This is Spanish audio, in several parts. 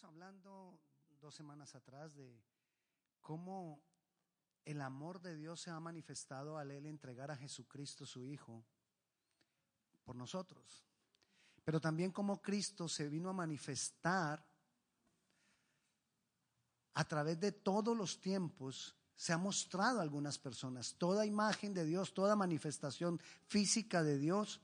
Hablando dos semanas atrás de cómo el amor de Dios se ha manifestado al Él entregar a Jesucristo su Hijo por nosotros. Pero también cómo Cristo se vino a manifestar a través de todos los tiempos. Se ha mostrado a algunas personas, toda imagen de Dios, toda manifestación física de Dios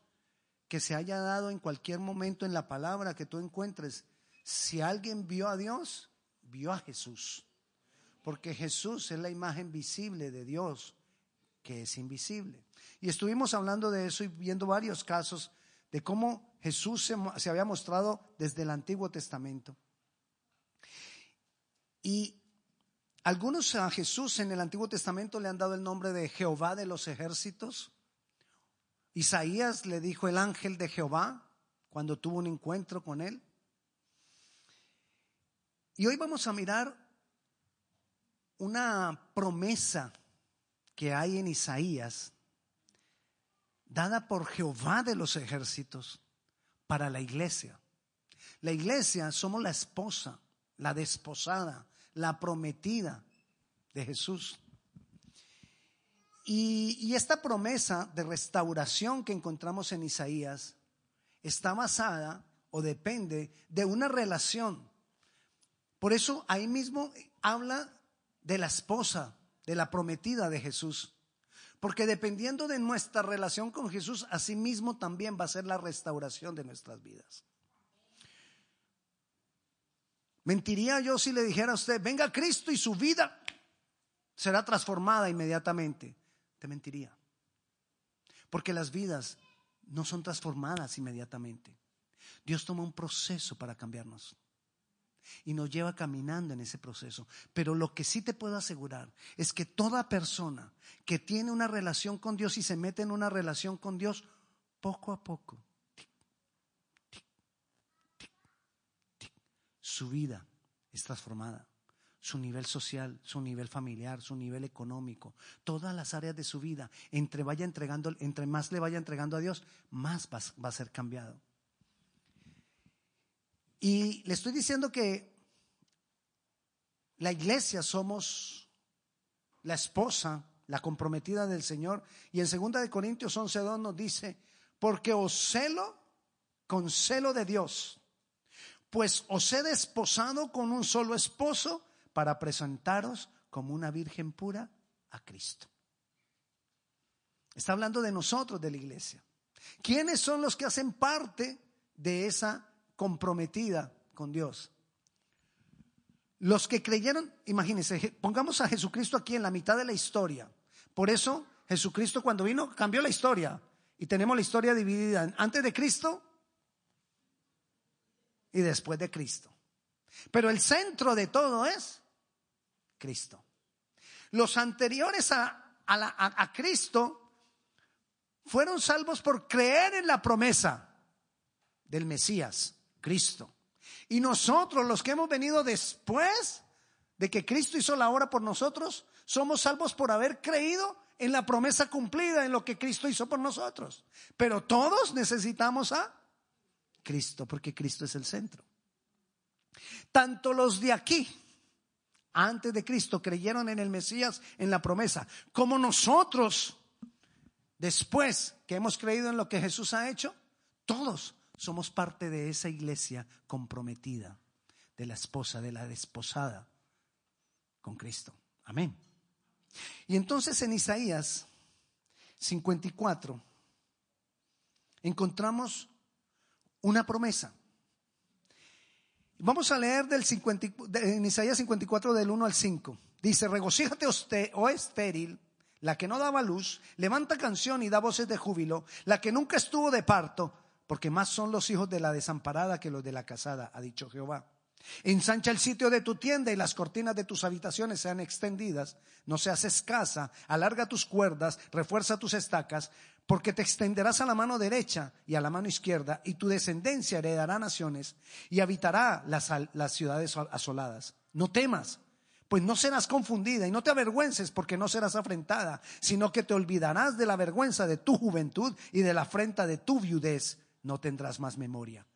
que se haya dado en cualquier momento en la palabra que tú encuentres. Si alguien vio a Dios, vio a Jesús. Porque Jesús es la imagen visible de Dios que es invisible. Y estuvimos hablando de eso y viendo varios casos de cómo Jesús se, había mostrado desde el Antiguo Testamento. Y algunos a Jesús en el Antiguo Testamento le han dado el nombre de Jehová de los ejércitos. Isaías le dijo el ángel de Jehová cuando tuvo un encuentro con él. Y hoy vamos a mirar una promesa que hay en Isaías, dada por Jehová de los ejércitos para la iglesia. La iglesia somos la esposa, la desposada, la prometida de Jesús. Y, esta promesa de restauración que encontramos en Isaías está basada o depende de una relación. Por eso ahí mismo habla de la esposa, de la prometida de Jesús. Porque dependiendo de nuestra relación con Jesús, así mismo también va a ser la restauración de nuestras vidas. Mentiría yo si le dijera a usted, venga Cristo y su vida será transformada inmediatamente te mentiría. Porque las vidas no son transformadas inmediatamente. Dios toma un proceso para cambiarnos y nos lleva caminando en ese proceso. Pero lo que sí te puedo asegurar es que toda persona que tiene una relación con Dios y se mete en una relación con Dios, poco a poco, su vida es transformada su nivel social, su nivel familiar, su nivel económico, todas las áreas de su vida, entre vaya entregando, entre más le vaya entregando a Dios, más va, va a ser cambiado. Y le estoy diciendo que la iglesia somos la esposa, la comprometida del Señor. Y en 2 de Corintios 11.2 nos dice, porque os celo con celo de Dios, pues os he desposado con un solo esposo para presentaros como una virgen pura a Cristo. Está hablando de nosotros, de la iglesia. ¿Quiénes son los que hacen parte de esa comprometida con Dios? Los que creyeron, imagínense, pongamos a Jesucristo aquí en la mitad de la historia. Por eso Jesucristo cuando vino cambió la historia y tenemos la historia dividida antes de Cristo y después de Cristo. Pero el centro de todo es Cristo. Los anteriores a, a, Cristo fueron salvos por creer en la promesa del Mesías, Cristo. Y nosotros, los que hemos venido después de que Cristo hizo la obra por nosotros, somos salvos por haber creído en la promesa cumplida, en lo que Cristo hizo por nosotros. Pero todos necesitamos a Cristo, porque Cristo es el centro. Tanto los de aquí antes de Cristo creyeron en el Mesías, en la promesa, como nosotros, después que hemos creído en lo que Jesús ha hecho, todos somos parte de esa iglesia comprometida, de la esposa, de la desposada con Cristo. Amén. Y entonces en Isaías 54 encontramos una promesa. Vamos a leer del 50, en Isaías 54 del 1 al 5. Dice, regocíjate, oh estéril, la que no daba luz, levanta canción y da voces de júbilo, la que nunca estuvo de parto, porque más son los hijos de la desamparada que los de la casada, ha dicho Jehová. Ensancha el sitio de tu tienda y las cortinas de tus habitaciones sean extendidas, no seas escasa, alarga tus cuerdas, refuerza tus estacas, porque te extenderás a la mano derecha y a la mano izquierda, y tu descendencia heredará naciones y habitará las, ciudades asoladas. No temas, pues no serás confundida y no te avergüences porque no serás afrentada, sino que te olvidarás de la vergüenza de tu juventud y de la afrenta de tu viudez, no tendrás más memoria.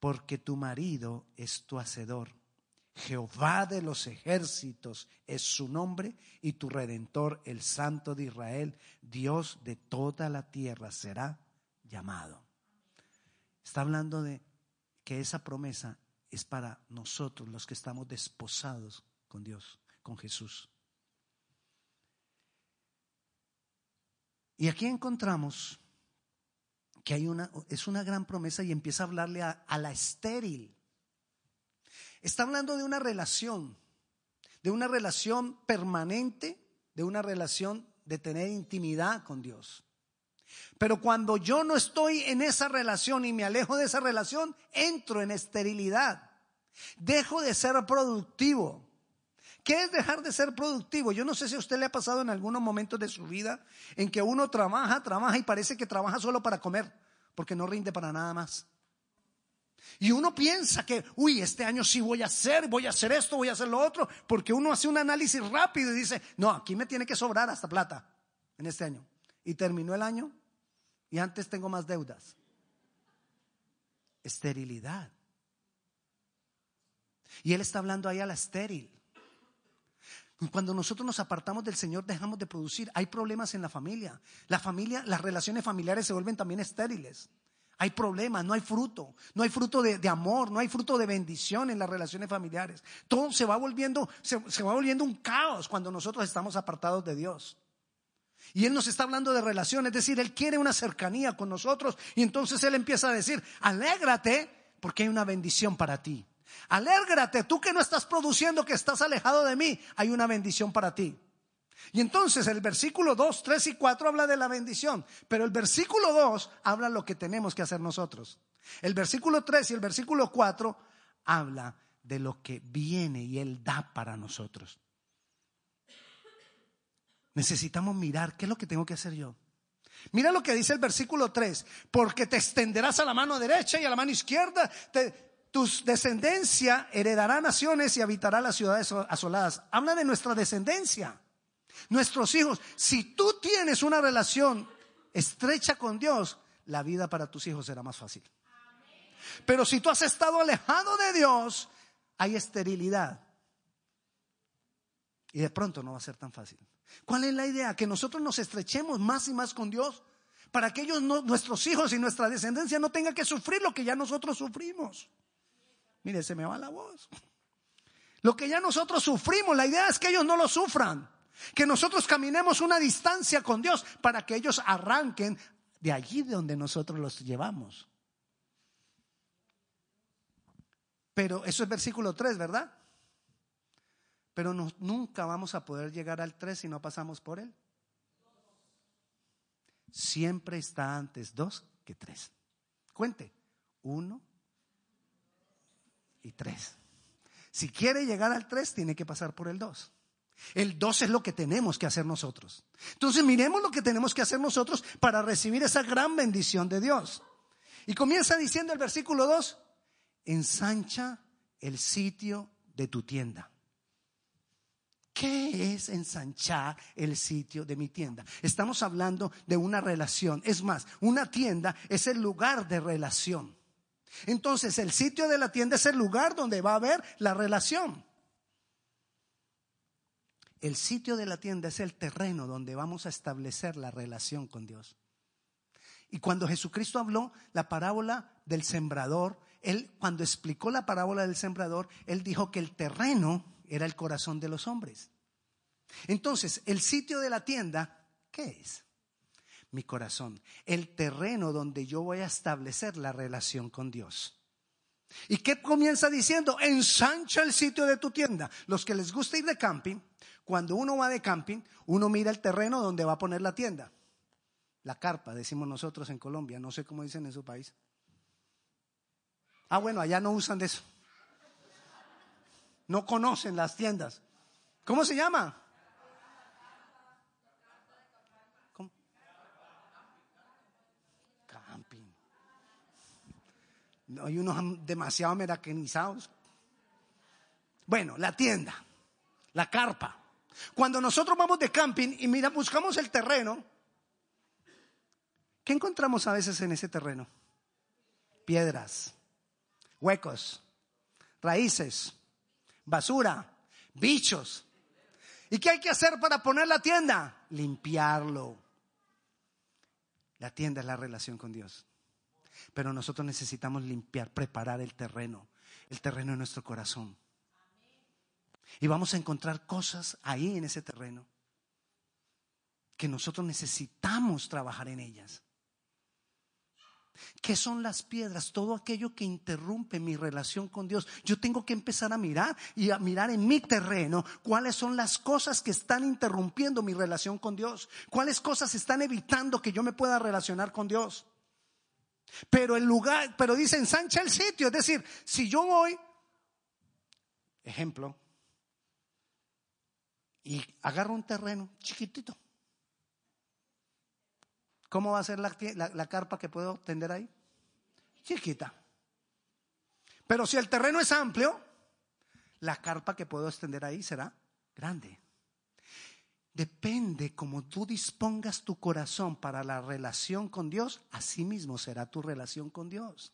porque tu marido es tu hacedor. Jehová de los ejércitos es su nombre y tu redentor, el Santo de Israel, Dios de toda la tierra, será llamado. Está hablando de que esa promesa es para nosotros los que estamos desposados con Dios, con Jesús. Y aquí encontramos que hay una, es una gran promesa y empieza a hablarle a, a la estéril. Está hablando de una relación, de una relación permanente, de una relación de tener intimidad con Dios. Pero cuando yo no estoy en esa relación y me alejo de esa relación, entro en esterilidad. Dejo de ser productivo. ¿Qué es dejar de ser productivo? Yo no sé si a usted le ha pasado en algunos momentos de su vida en que uno trabaja, trabaja y parece que trabaja solo para comer, porque no rinde para nada más. Y uno piensa que, uy, este año sí voy a hacer, voy a hacer esto, voy a hacer lo otro, porque uno hace un análisis rápido y dice, no, aquí me tiene que sobrar hasta plata en este año. Y terminó el año y antes tengo más deudas. Esterilidad. Y él está hablando ahí a la estéril. Cuando nosotros nos apartamos del Señor dejamos de producir. Hay problemas en la familia. La familia, las relaciones familiares se vuelven también estériles. Hay problemas, no hay fruto, no hay fruto de, amor, no hay fruto de bendición en las relaciones familiares. Todo se va volviendo, se, se va volviendo un caos cuando nosotros estamos apartados de Dios. Y Él nos está hablando de relación, es decir, Él quiere una cercanía con nosotros y entonces Él empieza a decir, alégrate porque hay una bendición para ti. Alégrate, tú que no estás produciendo, que estás alejado de mí, hay una bendición para ti. Y entonces el versículo 2, 3 y 4 habla de la bendición, pero el versículo 2 habla lo que tenemos que hacer nosotros. El versículo 3 y el versículo 4 habla de lo que viene y Él da para nosotros. Necesitamos mirar qué es lo que tengo que hacer yo. Mira lo que dice el versículo 3, porque te extenderás a la mano derecha y a la mano izquierda, tus descendencia heredará naciones y habitará las ciudades asoladas. Habla de nuestra descendencia, nuestros hijos. Si tú tienes una relación estrecha con Dios, la vida para tus hijos será más fácil. Pero si tú has estado alejado de Dios, hay esterilidad. Y de pronto no va a ser tan fácil. ¿Cuál es la idea? Que nosotros nos estrechemos más y más con Dios para que ellos, nuestros hijos y nuestra descendencia no tengan que sufrir lo que ya nosotros sufrimos. Mire, se me va la voz. Lo que ya nosotros sufrimos, la idea es que ellos no lo sufran. Que nosotros caminemos una distancia con Dios para que ellos arranquen de allí de donde nosotros los llevamos. Pero eso es versículo 3, ¿verdad? Pero nunca vamos a poder llegar al 3 si no pasamos por él. Siempre está antes 2 que 3. Cuente. 1 y 3. Si quiere llegar al 3, tiene que pasar por el 2. El 2 es lo que tenemos que hacer nosotros. Entonces miremos lo que tenemos que hacer nosotros para recibir esa gran bendición de Dios. Y comienza diciendo el versículo 2, ensancha el sitio de tu tienda. ¿Qué es ensanchar el sitio de mi tienda? Estamos hablando de una relación. Es más, una tienda es el lugar de relación. Entonces, el sitio de la tienda es el lugar donde va a haber la relación. El sitio de la tienda es el terreno donde vamos a establecer la relación con Dios. Y cuando Jesucristo habló la parábola del sembrador, él cuando explicó la parábola del sembrador, él dijo que el terreno era el corazón de los hombres. Entonces, el sitio de la tienda, ¿qué es? Mi corazón, el terreno donde yo voy a establecer la relación con Dios. ¿Y qué comienza diciendo? Ensancha el sitio de tu tienda. Los que les gusta ir de camping, cuando uno va de camping, uno mira el terreno donde va a poner la tienda. La carpa, decimos nosotros en Colombia, no sé cómo dicen en su país. Ah, bueno, allá no usan de eso. No conocen las tiendas. ¿Cómo se llama? ¿Cómo? Camping. No, hay unos demasiado americanizados. Bueno, la tienda, la carpa. Cuando nosotros vamos de camping y mira, buscamos el terreno, ¿qué encontramos a veces en ese terreno? Piedras, huecos, raíces, basura, bichos. ¿Y qué hay que hacer para poner la tienda? Limpiarlo. La tienda es la relación con Dios. Pero nosotros necesitamos limpiar, preparar el terreno, el terreno de nuestro corazón. Y vamos a encontrar cosas ahí en ese terreno que nosotros necesitamos trabajar en ellas. ¿Qué son las piedras? Todo aquello que interrumpe mi relación con Dios. Yo tengo que empezar a mirar y a mirar en mi terreno cuáles son las cosas que están interrumpiendo mi relación con Dios. Cuáles cosas están evitando que yo me pueda relacionar con Dios. Pero el lugar, pero dice ensancha el sitio. Es decir, si yo voy, ejemplo, y agarro un terreno chiquitito ¿Cómo va a ser la, carpa que puedo tender ahí? Chiquita. Pero si el terreno es amplio, la carpa que puedo extender ahí será grande. Depende como tú dispongas tu corazón para la relación con Dios, así mismo será tu relación con Dios.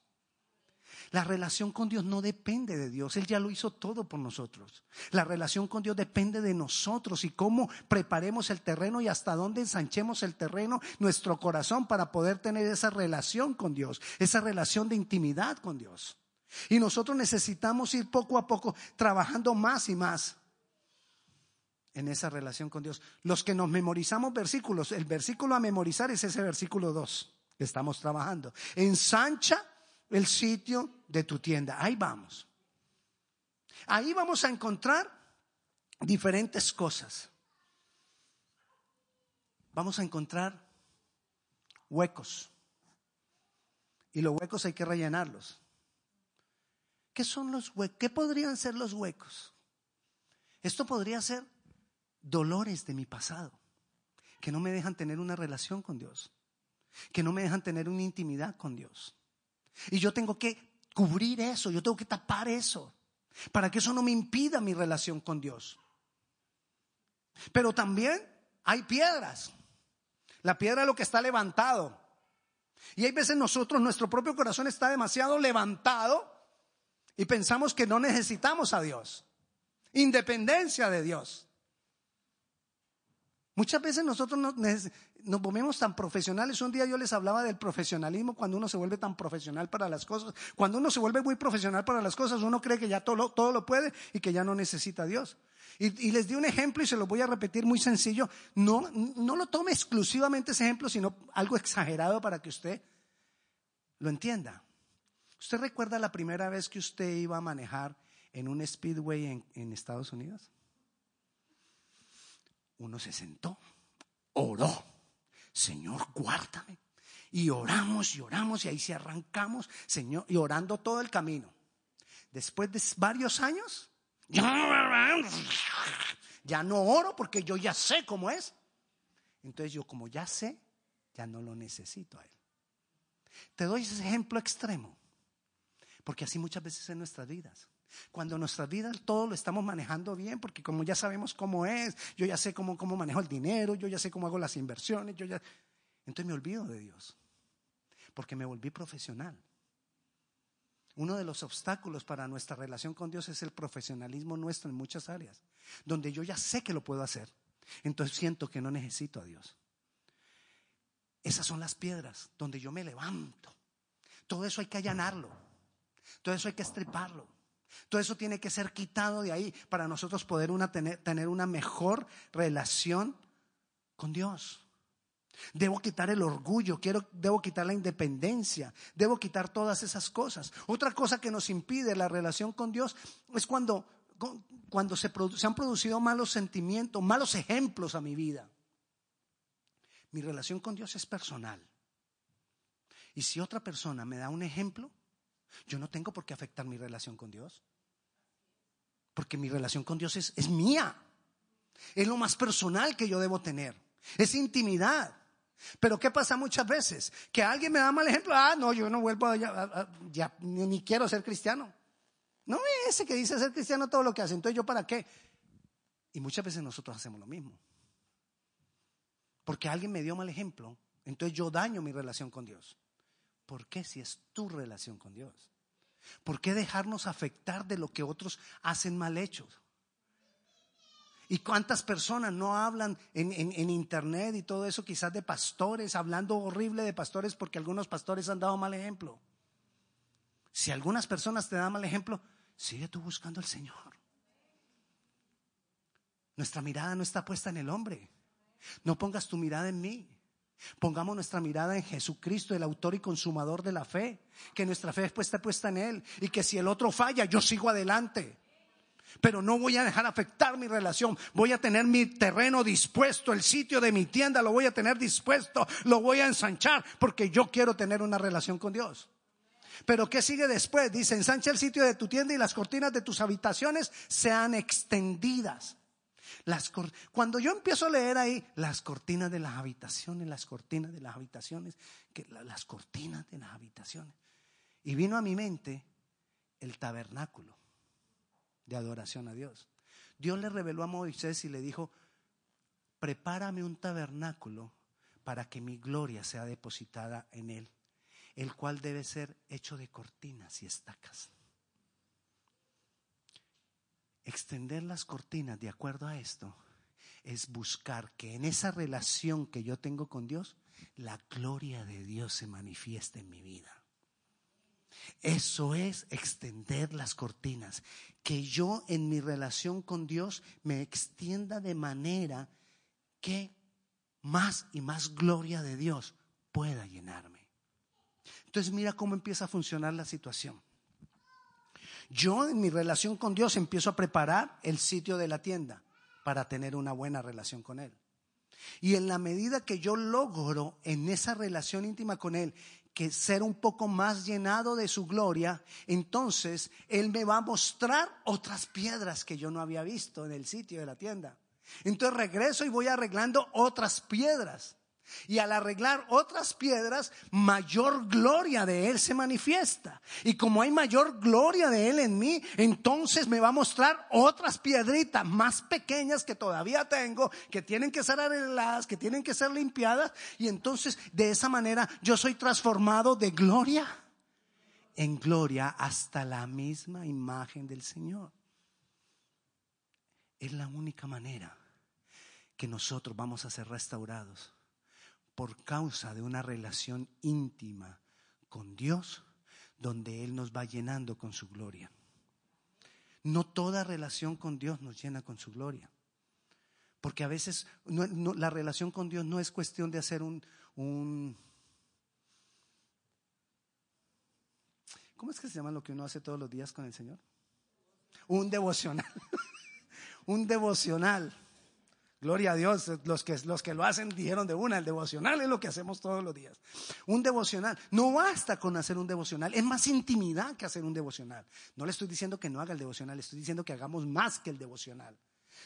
La relación con Dios no depende de Dios, Él ya lo hizo todo por nosotros. La relación con Dios depende de nosotros y cómo preparemos el terreno y hasta dónde ensanchemos el terreno, nuestro corazón, para poder tener esa relación con Dios, esa relación de intimidad con Dios. Y nosotros necesitamos ir poco a poco trabajando más y más en esa relación con Dios. Los que nos memorizamos versículos, el versículo a memorizar es ese versículo 2 que estamos trabajando. Ensancha el sitio de tu tienda. Ahí vamos. Ahí vamos a encontrar diferentes cosas. Vamos a encontrar huecos. Y los huecos hay que rellenarlos. ¿Qué son los huecos? ¿Qué podrían ser los huecos? Esto podría ser dolores de mi pasado, que no me dejan tener una relación con Dios, que no me dejan tener una intimidad con Dios. Y yo tengo que cubrir eso, yo tengo que tapar eso, para que eso no me impida mi relación con Dios. Pero también hay piedras. La piedra es lo que está levantado. Y hay veces nosotros, nuestro propio corazón está demasiado levantado y pensamos que no necesitamos a Dios. Independencia de Dios. Muchas veces nosotros nos, nos volvemos tan profesionales. Un día yo les hablaba del profesionalismo cuando uno se vuelve tan profesional para las cosas. Cuando uno se vuelve muy profesional para las cosas, uno cree que ya todo todo lo puede y que ya no necesita a Dios. Y, les di un ejemplo y se lo voy a repetir muy sencillo. No, no lo tome exclusivamente ese ejemplo, sino algo exagerado para que usted lo entienda. ¿Usted recuerda la primera vez que usted iba a manejar en un speedway en, en Estados Unidos? Uno se sentó, oró Señor, guárdame. Y oramos y oramos y ahí se arrancamos, Señor, y orando todo el camino. Después de varios años, ya no oro porque yo ya sé cómo es. Entonces yo como ya sé, ya no lo necesito a Él. Te doy ese ejemplo extremo, porque así muchas veces en nuestras vidas. Cuando en nuestras vidas todo lo estamos manejando bien, porque como ya sabemos cómo es, yo ya sé cómo, cómo manejo el dinero, yo ya sé cómo hago las inversiones, yo ya... Entonces me olvido de Dios, porque me volví profesional. Uno de los obstáculos para nuestra relación con Dios es el profesionalismo nuestro en muchas áreas, donde yo ya sé que lo puedo hacer. Entonces siento que no necesito a Dios. Esas son las piedras donde yo me levanto. Todo eso hay que allanarlo. Todo eso hay que estriparlo. Todo eso tiene que ser quitado de ahí para nosotros poder tener, una mejor relación con Dios. Debo quitar el orgullo, quiero, debo quitar la independencia, debo quitar todas esas cosas. Otra cosa que nos impide la relación con Dios es cuando, cuando se, se han producido malos sentimientos, malos ejemplos a mi vida. Mi relación con Dios es personal. Y si otra persona me da un ejemplo, yo no tengo por qué afectar mi relación con Dios. Porque mi relación con Dios es, mía. Es lo más personal que yo debo tener. Es intimidad. Pero ¿qué pasa muchas veces? Que alguien me da mal ejemplo. Ah, no, yo no vuelvo a, ya, ni, quiero ser cristiano. No ese que dice ser cristiano todo lo que hace. Entonces yo para qué? Y muchas veces nosotros hacemos lo mismo. Porque alguien me dio mal ejemplo. Entonces yo daño mi relación con Dios. ¿Por qué si es tu relación con Dios? ¿Por qué dejarnos afectar de lo que otros hacen mal hechos? ¿Y cuántas personas no hablan en, en, internet y todo eso, quizás de pastores, hablando horrible de pastores porque algunos pastores han dado mal ejemplo? Si algunas personas te dan mal ejemplo, sigue tú buscando al Señor. Nuestra mirada no está puesta en el hombre. No pongas tu mirada en mí. Pongamos nuestra mirada en Jesucristo, el autor y consumador de la fe. Que nuestra fe esté puesta en Él. Y que si el otro falla, yo sigo adelante. Pero no voy a dejar afectar mi relación. Voy a tener mi terreno dispuesto, el sitio de mi tienda lo voy a tener dispuesto, lo voy a ensanchar porque yo quiero tener una relación con Dios. Pero ¿qué sigue después? Dice, ensancha el sitio de tu tienda y las cortinas de tus habitaciones sean extendidas. Las, cuando yo empiezo a leer ahí las cortinas de las habitaciones, las cortinas de las habitaciones, las cortinas de las habitaciones, y vino a mi mente el tabernáculo de adoración a Dios. Dios le reveló a Moisés y le dijo, prepárame un tabernáculo para que mi gloria sea depositada en él, el cual debe ser hecho de cortinas y estacas. Extender las cortinas de acuerdo a esto es buscar que en esa relación que yo tengo con Dios, la gloria de Dios se manifieste en mi vida. Eso es extender las cortinas. Que yo en mi relación con Dios me extienda de manera que más y más gloria de Dios pueda llenarme. Entonces mira cómo empieza a funcionar la situación. Yo en mi relación con Dios empiezo a preparar el sitio de la tienda para tener una buena relación con Él. Y en la medida que yo logro en esa relación íntima con Él que ser un poco más llenado de su gloria, entonces Él me va a mostrar otras piedras que yo no había visto en el sitio de la tienda. Entonces regreso y voy arreglando otras piedras. Y al arreglar otras piedras, mayor gloria de Él se manifiesta. Y como hay mayor gloria de Él en mí, entonces me va a mostrar otras piedritas más pequeñas que todavía tengo, que tienen que ser arregladas, que tienen que ser limpiadas. Y entonces de esa manera yo soy transformado de gloria en gloria hasta la misma imagen del Señor. Es la única manera que nosotros vamos a ser restaurados por causa de una relación íntima con Dios, donde Él nos va llenando con su gloria. No toda relación con Dios nos llena con su gloria. Porque a veces la relación con Dios no es cuestión de hacer un. ¿Cómo es que se llama lo que uno hace todos los días con el Señor? Un devocional. un devocional. Gloria a Dios, los que, los que lo hacen dijeron de una, el devocional es lo que hacemos todos los días. Un devocional, no basta con hacer un devocional, es más intimidad que hacer un devocional. No le estoy diciendo que no haga el devocional, le estoy diciendo que hagamos más que el devocional.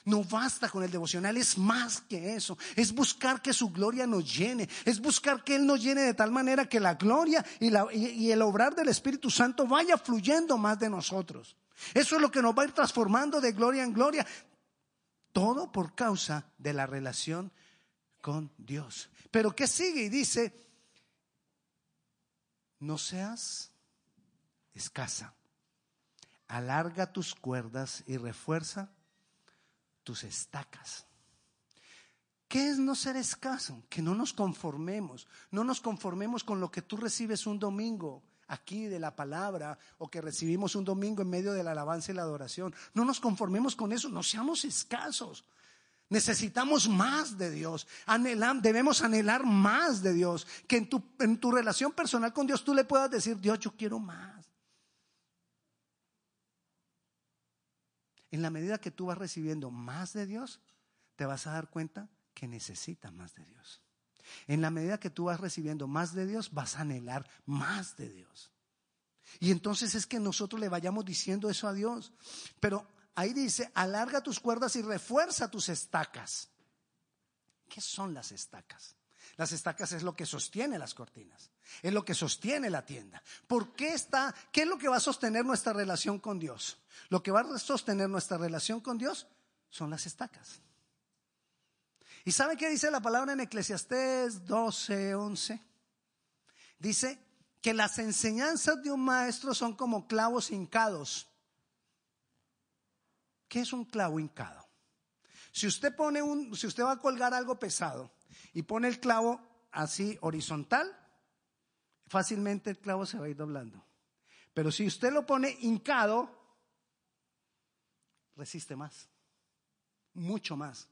No basta con el devocional, es más que eso. Es buscar que su gloria nos llene. Es buscar que Él nos llene de tal manera que la gloria y, la, y, el obrar del Espíritu Santo vaya fluyendo más de nosotros. Eso es lo que nos va a ir transformando de gloria en gloria. Todo por causa de la relación con Dios. Pero ¿qué sigue? Y dice, no seas escasa. Alarga tus cuerdas y refuerza tus estacas. ¿Qué es no ser escaso? Que no nos conformemos. No nos conformemos con lo que tú recibes un domingo aquí de la palabra o que recibimos un domingo en medio de la alabanza y la adoración. No nos conformemos con eso, no seamos escasos. Necesitamos más de Dios. debemos anhelar más de Dios. Que en tu, en tu relación personal con Dios tú le puedas decir, Dios, yo quiero más. En la medida que tú vas recibiendo más de Dios, te vas a dar cuenta que necesitas más de Dios. En la medida que tú vas recibiendo más de Dios, vas a anhelar más de Dios. Y entonces es que nosotros le vayamos diciendo eso a Dios. Pero ahí dice, alarga tus cuerdas y refuerza tus estacas. ¿Qué son las estacas? Las estacas es lo que sostiene las cortinas, es lo que sostiene la tienda. ¿Por qué está? ¿Qué es lo que va a sostener nuestra relación con Dios? Lo que va a sostener nuestra relación con Dios son las estacas. ¿Y sabe qué dice la palabra en Eclesiastés 12, 11? Dice que las enseñanzas de un maestro son como clavos hincados. ¿Qué es un clavo hincado? Si usted pone un, si usted va a colgar algo pesado y pone el clavo así horizontal, fácilmente el clavo se va a ir doblando. Pero si usted lo pone hincado, resiste más, mucho más.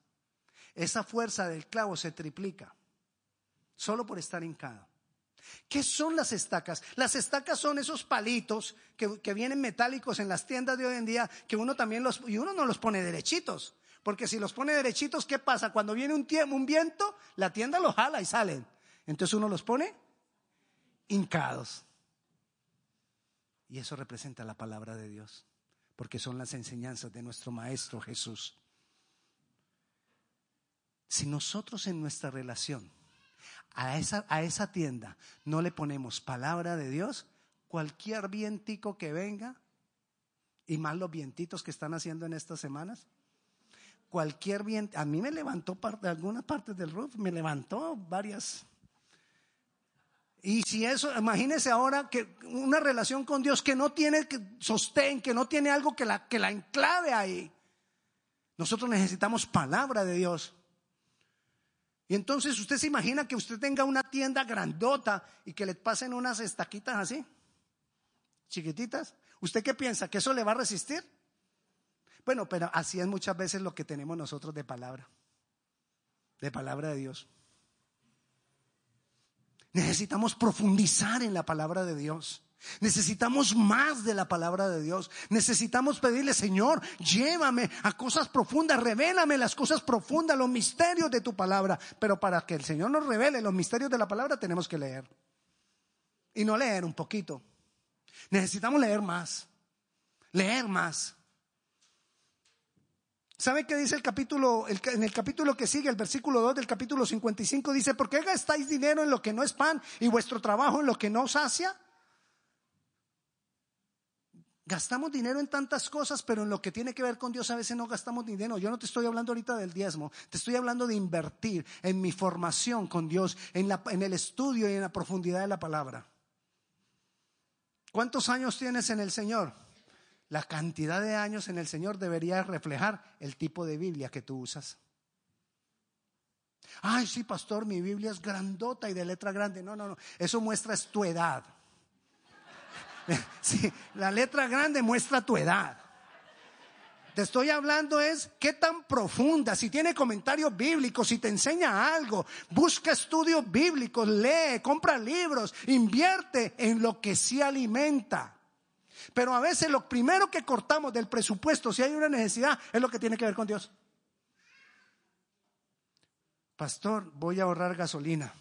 Esa fuerza del clavo se triplica solo por estar hincado. ¿Qué son las estacas? Las estacas son esos palitos que, vienen metálicos en las tiendas de hoy en día, que uno también los, y uno no los pone derechitos, porque si los pone derechitos, ¿qué pasa? Cuando viene un, un viento, la tienda los jala y salen. Entonces uno los pone hincados. Y eso representa la palabra de Dios, porque son las enseñanzas de nuestro Maestro Jesús. Si nosotros en nuestra relación a esa, a esa tienda no le ponemos palabra de Dios, cualquier vientico que venga, y más los vientitos que están haciendo en estas semanas, cualquier viento, a mí me levantó parte, algunas partes del roof, me levantó varias. Y si eso, imagínese ahora que una relación con Dios que no tiene sostén, que no tiene algo que la, que la enclave ahí. Nosotros necesitamos palabra de Dios. Y entonces usted se imagina que usted tenga una tienda grandota y que le pasen unas estaquitas así, chiquititas. ¿Usted qué piensa? ¿Que eso le va a resistir? Bueno, pero así es muchas veces lo que tenemos nosotros de palabra, de palabra de Dios. Necesitamos profundizar en la palabra de Dios. Necesitamos más de la palabra de Dios. Necesitamos pedirle, Señor, llévame a cosas profundas, revélame las cosas profundas, los misterios de tu palabra. Pero para que el Señor nos revele los misterios de la palabra tenemos que leer. Y no leer un poquito. Necesitamos leer más. Leer más. ¿Sabe qué dice el capítulo, en el capítulo que sigue, el versículo 2 del capítulo 55? Dice, ¿por qué gastáis dinero en lo que no es pan y vuestro trabajo en lo que no sacia? Gastamos dinero en tantas cosas, pero en lo que tiene que ver con Dios a veces no gastamos dinero. Yo no te estoy hablando ahorita del diezmo, te estoy hablando de invertir en mi formación con Dios, en, el estudio y en la profundidad de la palabra. ¿Cuántos años tienes en el Señor? La cantidad de años en el Señor debería reflejar el tipo de Biblia que tú usas. Ay, sí, pastor, mi Biblia es grandota y de letra grande. No, no, no. Eso muestra tu edad. La letra grande muestra tu edad. Te estoy hablando es qué tan profunda, si tiene comentarios bíblicos, si te enseña algo, busca estudios bíblicos, lee, compra libros, invierte en lo que sí alimenta. Pero a veces lo primero que cortamos del presupuesto, si hay una necesidad, es lo que tiene que ver con Dios. Pastor, voy a ahorrar gasolina.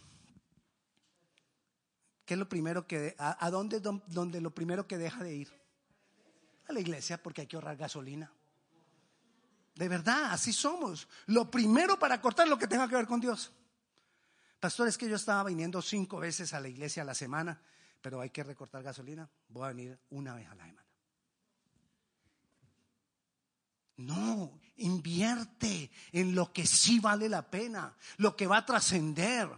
¿Qué es lo primero que, a, dónde donde lo primero que deja de ir? A la iglesia porque hay que ahorrar gasolina. De verdad, así somos. Lo primero para cortar lo que tenga que ver con Dios. Pastor, es que yo estaba viniendo cinco veces a la iglesia a la semana, pero hay que recortar gasolina. Voy a venir una vez a la semana. No, invierte en lo que sí vale la pena, lo que va a trascender.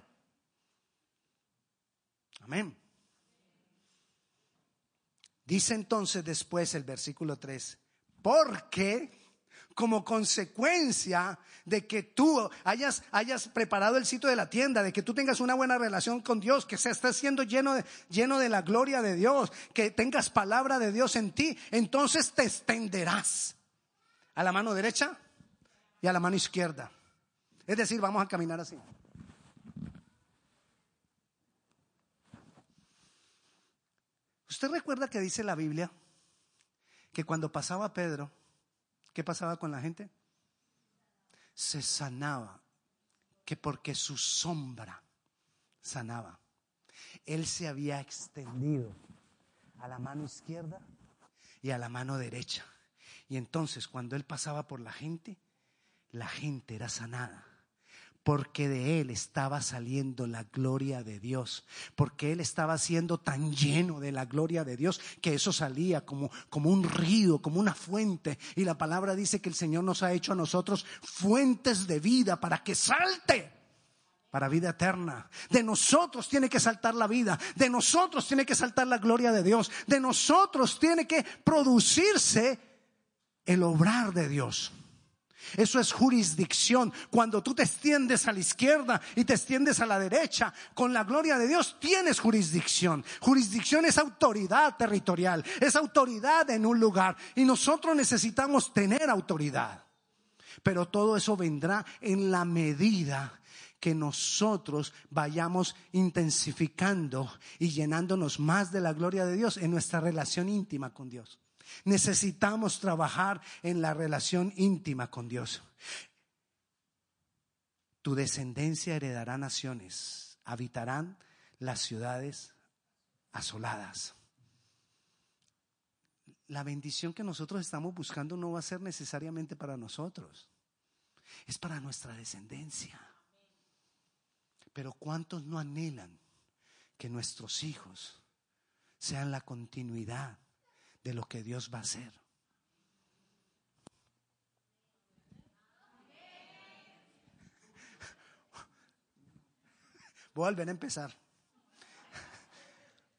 Amén. Dice entonces después el versículo 3, porque como consecuencia de que tú hayas, hayas preparado el sitio de la tienda, de que tú tengas una buena relación con Dios, que se esté siendo lleno lleno de la gloria de Dios, que tengas palabra de Dios en ti, entonces te extenderás a la mano derecha y a la mano izquierda. Es decir, vamos a caminar así. ¿Usted recuerda que dice la Biblia que cuando pasaba Pedro, ¿qué pasaba con la gente? Se sanaba, que porque su sombra sanaba. Él se había extendido a la mano izquierda y a la mano derecha. Y entonces cuando él pasaba por la gente, la gente era sanada porque de él estaba saliendo la gloria de Dios, porque él estaba siendo tan lleno de la gloria de Dios que eso salía como, como un río, como una fuente. Y la palabra dice que el Señor nos ha hecho a nosotros fuentes de vida para que salte para vida eterna. De nosotros tiene que saltar la vida, de nosotros tiene que saltar la gloria de Dios, de nosotros tiene que producirse el obrar de Dios. Eso es jurisdicción. Cuando tú te extiendes a la izquierda y te extiendes a la derecha, con la gloria de Dios tienes jurisdicción. Jurisdicción es autoridad territorial, es autoridad en un lugar. Y nosotros necesitamos tener autoridad. Pero todo eso vendrá en la medida que nosotros vayamos intensificando y llenándonos más de la gloria de Dios en nuestra relación íntima con Dios. Necesitamos trabajar en la relación íntima con Dios. Tu descendencia heredará naciones, habitarán las ciudades asoladas. La bendición que nosotros estamos buscando no va a ser necesariamente para nosotros, es para nuestra descendencia. Pero ¿cuántos no anhelan que nuestros hijos sean la continuidad de lo que Dios va a hacer? Voy a empezar.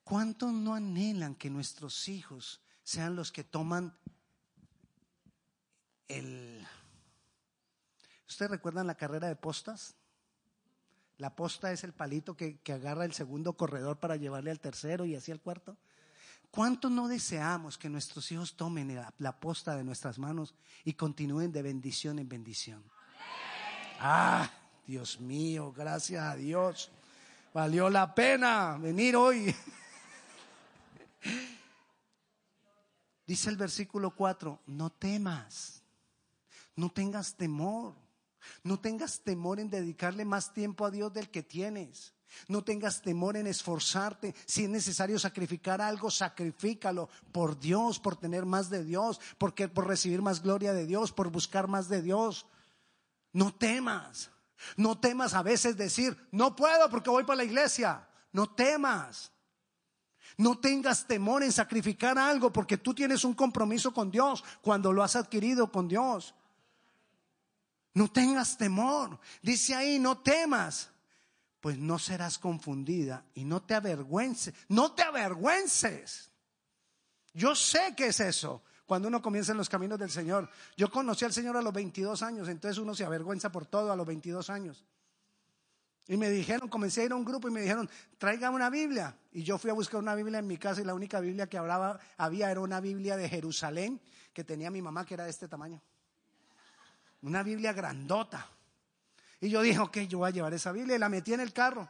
¿Cuántos no anhelan que nuestros hijos sean los que toman el... ¿Ustedes recuerdan la carrera de postas? La posta es el palito que, agarra el segundo corredor para llevarle al tercero y así al cuarto. ¿Cuánto no deseamos que nuestros hijos tomen la, posta de nuestras manos y continúen de bendición en bendición? Ah, Dios mío, gracias a Dios. Valió la pena venir hoy. Dice el versículo 4, no temas, no tengas temor. No tengas temor en dedicarle más tiempo a Dios del que tienes. No tengas temor en esforzarte. Si es necesario sacrificar algo, sacrifícalo por Dios, por tener más de Dios, porque por recibir más gloria de Dios, por buscar más de Dios. No temas. No temas a veces decir, no puedo porque voy para la iglesia. No temas. No tengas temor en sacrificar algo porque tú tienes un compromiso con Dios cuando lo has adquirido con Dios. No tengas temor. Dice ahí, no temas. Pues no serás confundida y no te avergüences. No te avergüences. Yo sé que es eso. Cuando uno comienza en los caminos del Señor. Yo conocí al Señor a los 22 años, entonces uno se avergüenza por todo a los 22 años. Y me dijeron, comencé a ir a un grupo y me dijeron, traiga una Biblia. Y yo fui a buscar una Biblia en mi casa y la única Biblia que hablaba, había era una Biblia de Jerusalén que tenía mi mamá que era de este tamaño una Biblia grandota. Y yo dije, ok, yo voy a llevar esa Biblia y la metí en el carro.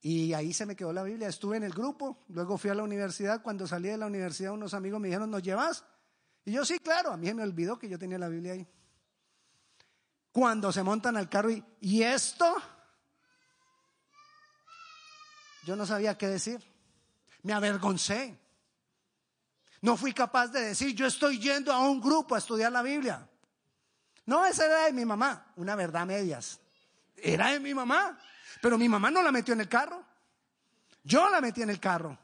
Y ahí se me quedó la Biblia. Estuve en el grupo, luego fui a la universidad. Cuando salí de la universidad, unos amigos me dijeron, ¿nos llevas? Y yo, sí, claro, a mí me olvidó que yo tenía la Biblia ahí. Cuando se montan al carro y, ¿y esto? Yo no sabía qué decir. Me avergoncé. No fui capaz de decir, yo estoy yendo a un grupo a estudiar la Biblia. No, esa era de mi mamá, una verdad medias. Era de mi mamá, pero mi mamá no la metió en el carro. Yo la metí en el carro.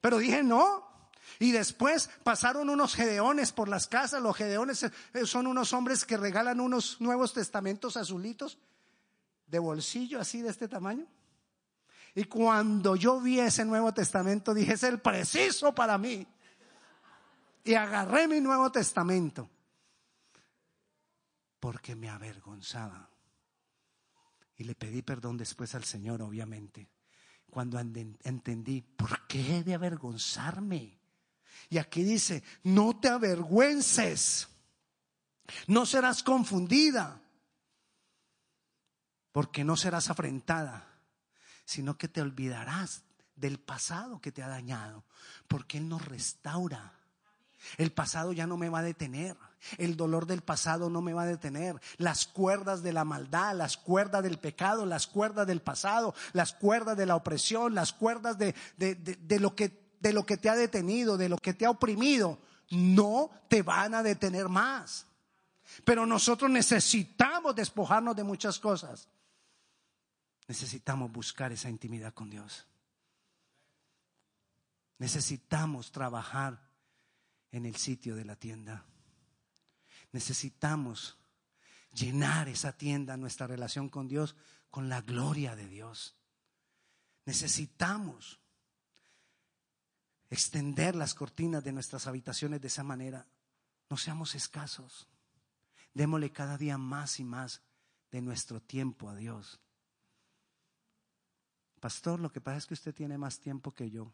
Pero dije, no. Y después pasaron unos gedeones por las casas. Los gedeones eh, son unos hombres que regalan unos nuevos testamentos azulitos de bolsillo así de este tamaño. Y cuando yo vi ese Nuevo Testamento, dije, es el preciso para mí y agarré mi Nuevo Testamento porque me avergonzaba. Y le pedí perdón después al Señor, obviamente, cuando entendí por qué he de avergonzarme. Y aquí dice, no te avergüences, no serás confundida, porque no serás afrentada, sino que te olvidarás del pasado que te ha dañado, porque Él nos restaura el pasado ya no me va a detener. El dolor del pasado no me va a detener. Las cuerdas de la maldad, las cuerdas del pecado, las cuerdas del pasado, las cuerdas de la opresión, las cuerdas de, lo, que, de lo que te ha detenido, de lo que te ha oprimido, no te van a detener más. Pero nosotros necesitamos despojarnos de muchas cosas. Necesitamos buscar esa intimidad con Dios. Necesitamos trabajar en el sitio de la tienda. Necesitamos llenar esa tienda, nuestra relación con Dios, con la gloria de Dios. Necesitamos extender las cortinas de nuestras habitaciones de esa manera. No seamos escasos. Démosle cada día más y más de nuestro tiempo a Dios. Pastor, lo que pasa es que usted tiene más tiempo que yo.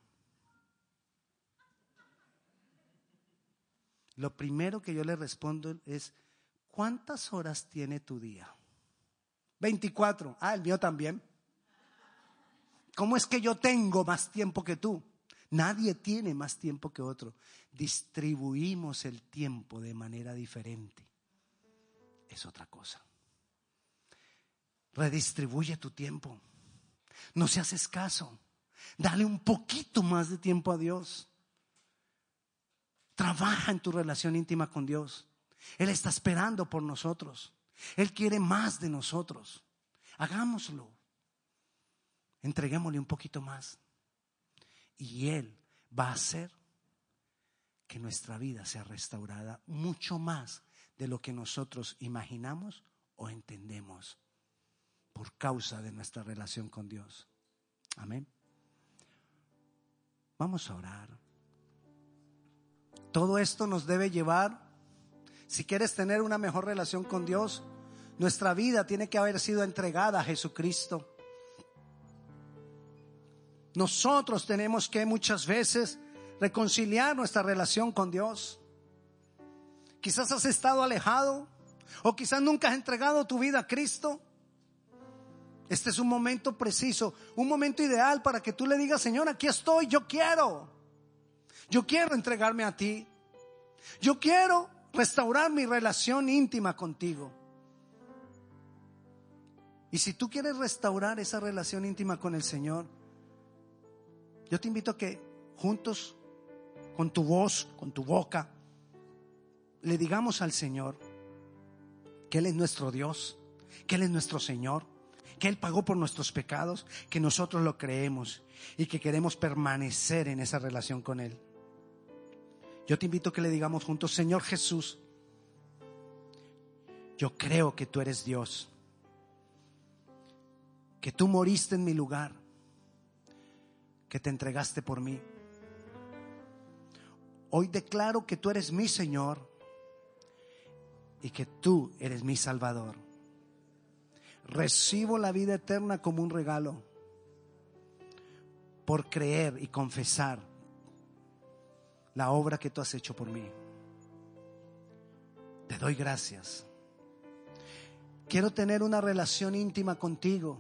Lo primero que yo le respondo es, ¿cuántas horas tiene tu día? 24. Ah, el mío también. ¿Cómo es que yo tengo más tiempo que tú? Nadie tiene más tiempo que otro. Distribuimos el tiempo de manera diferente. Es otra cosa. Redistribuye tu tiempo. No seas escaso. Dale un poquito más de tiempo a Dios. Trabaja en tu relación íntima con Dios. Él está esperando por nosotros. Él quiere más de nosotros. Hagámoslo. Entreguémosle un poquito más. Y Él va a hacer que nuestra vida sea restaurada mucho más de lo que nosotros imaginamos o entendemos por causa de nuestra relación con Dios. Amén. Vamos a orar. Todo esto nos debe llevar, si quieres tener una mejor relación con Dios, nuestra vida tiene que haber sido entregada a Jesucristo. Nosotros tenemos que muchas veces reconciliar nuestra relación con Dios. Quizás has estado alejado o quizás nunca has entregado tu vida a Cristo. Este es un momento preciso, un momento ideal para que tú le digas, Señor, aquí estoy, yo quiero. Yo quiero entregarme a ti. Yo quiero restaurar mi relación íntima contigo. Y si tú quieres restaurar esa relación íntima con el Señor, yo te invito a que juntos, con tu voz, con tu boca, le digamos al Señor que Él es nuestro Dios, que Él es nuestro Señor que Él pagó por nuestros pecados, que nosotros lo creemos y que queremos permanecer en esa relación con Él. Yo te invito a que le digamos juntos, Señor Jesús, yo creo que tú eres Dios, que tú moriste en mi lugar, que te entregaste por mí. Hoy declaro que tú eres mi Señor y que tú eres mi Salvador recibo la vida eterna como un regalo por creer y confesar la obra que tú has hecho por mí. Te doy gracias. Quiero tener una relación íntima contigo.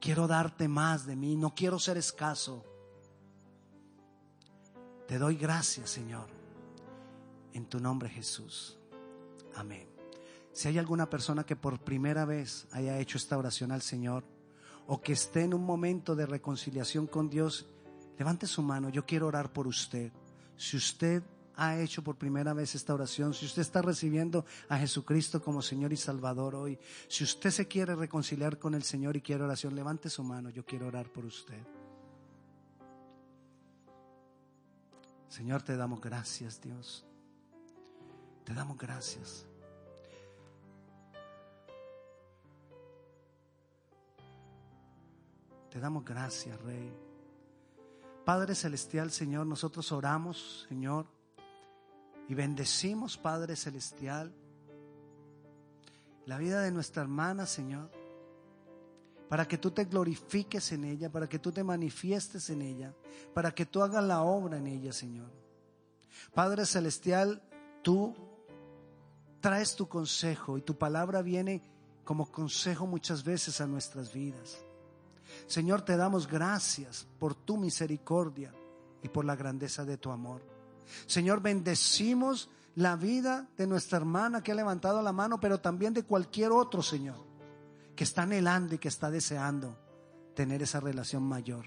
Quiero darte más de mí. No quiero ser escaso. Te doy gracias, Señor. En tu nombre, Jesús. Amén. Si hay alguna persona que por primera vez haya hecho esta oración al Señor o que esté en un momento de reconciliación con Dios, levante su mano, yo quiero orar por usted. Si usted ha hecho por primera vez esta oración, si usted está recibiendo a Jesucristo como Señor y Salvador hoy, si usted se quiere reconciliar con el Señor y quiere oración, levante su mano, yo quiero orar por usted. Señor, te damos gracias, Dios. Te damos gracias. Te damos gracias, Rey. Padre Celestial, Señor, nosotros oramos, Señor, y bendecimos, Padre Celestial, la vida de nuestra hermana, Señor, para que tú te glorifiques en ella, para que tú te manifiestes en ella, para que tú hagas la obra en ella, Señor. Padre Celestial, tú traes tu consejo y tu palabra viene como consejo muchas veces a nuestras vidas. Señor, te damos gracias por tu misericordia y por la grandeza de tu amor. Señor, bendecimos la vida de nuestra hermana que ha levantado la mano, pero también de cualquier otro, Señor, que está anhelando y que está deseando tener esa relación mayor.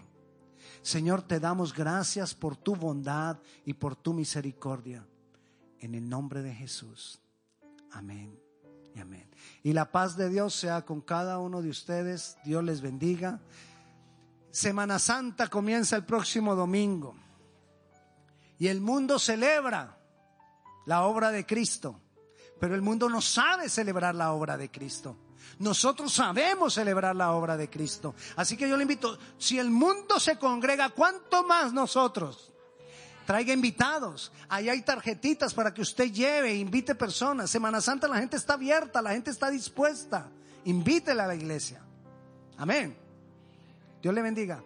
Señor, te damos gracias por tu bondad y por tu misericordia. En el nombre de Jesús. Amén y amén. Y la paz de Dios sea con cada uno de ustedes. Dios les bendiga. Semana Santa comienza el próximo domingo. Y el mundo celebra la obra de Cristo. Pero el mundo no sabe celebrar la obra de Cristo. Nosotros sabemos celebrar la obra de Cristo. Así que yo le invito, si el mundo se congrega, ¿cuánto más nosotros? Traiga invitados. Ahí hay tarjetitas para que usted lleve, invite personas. Semana Santa la gente está abierta, la gente está dispuesta. Invítela a la iglesia. Amén. Dios le bendiga.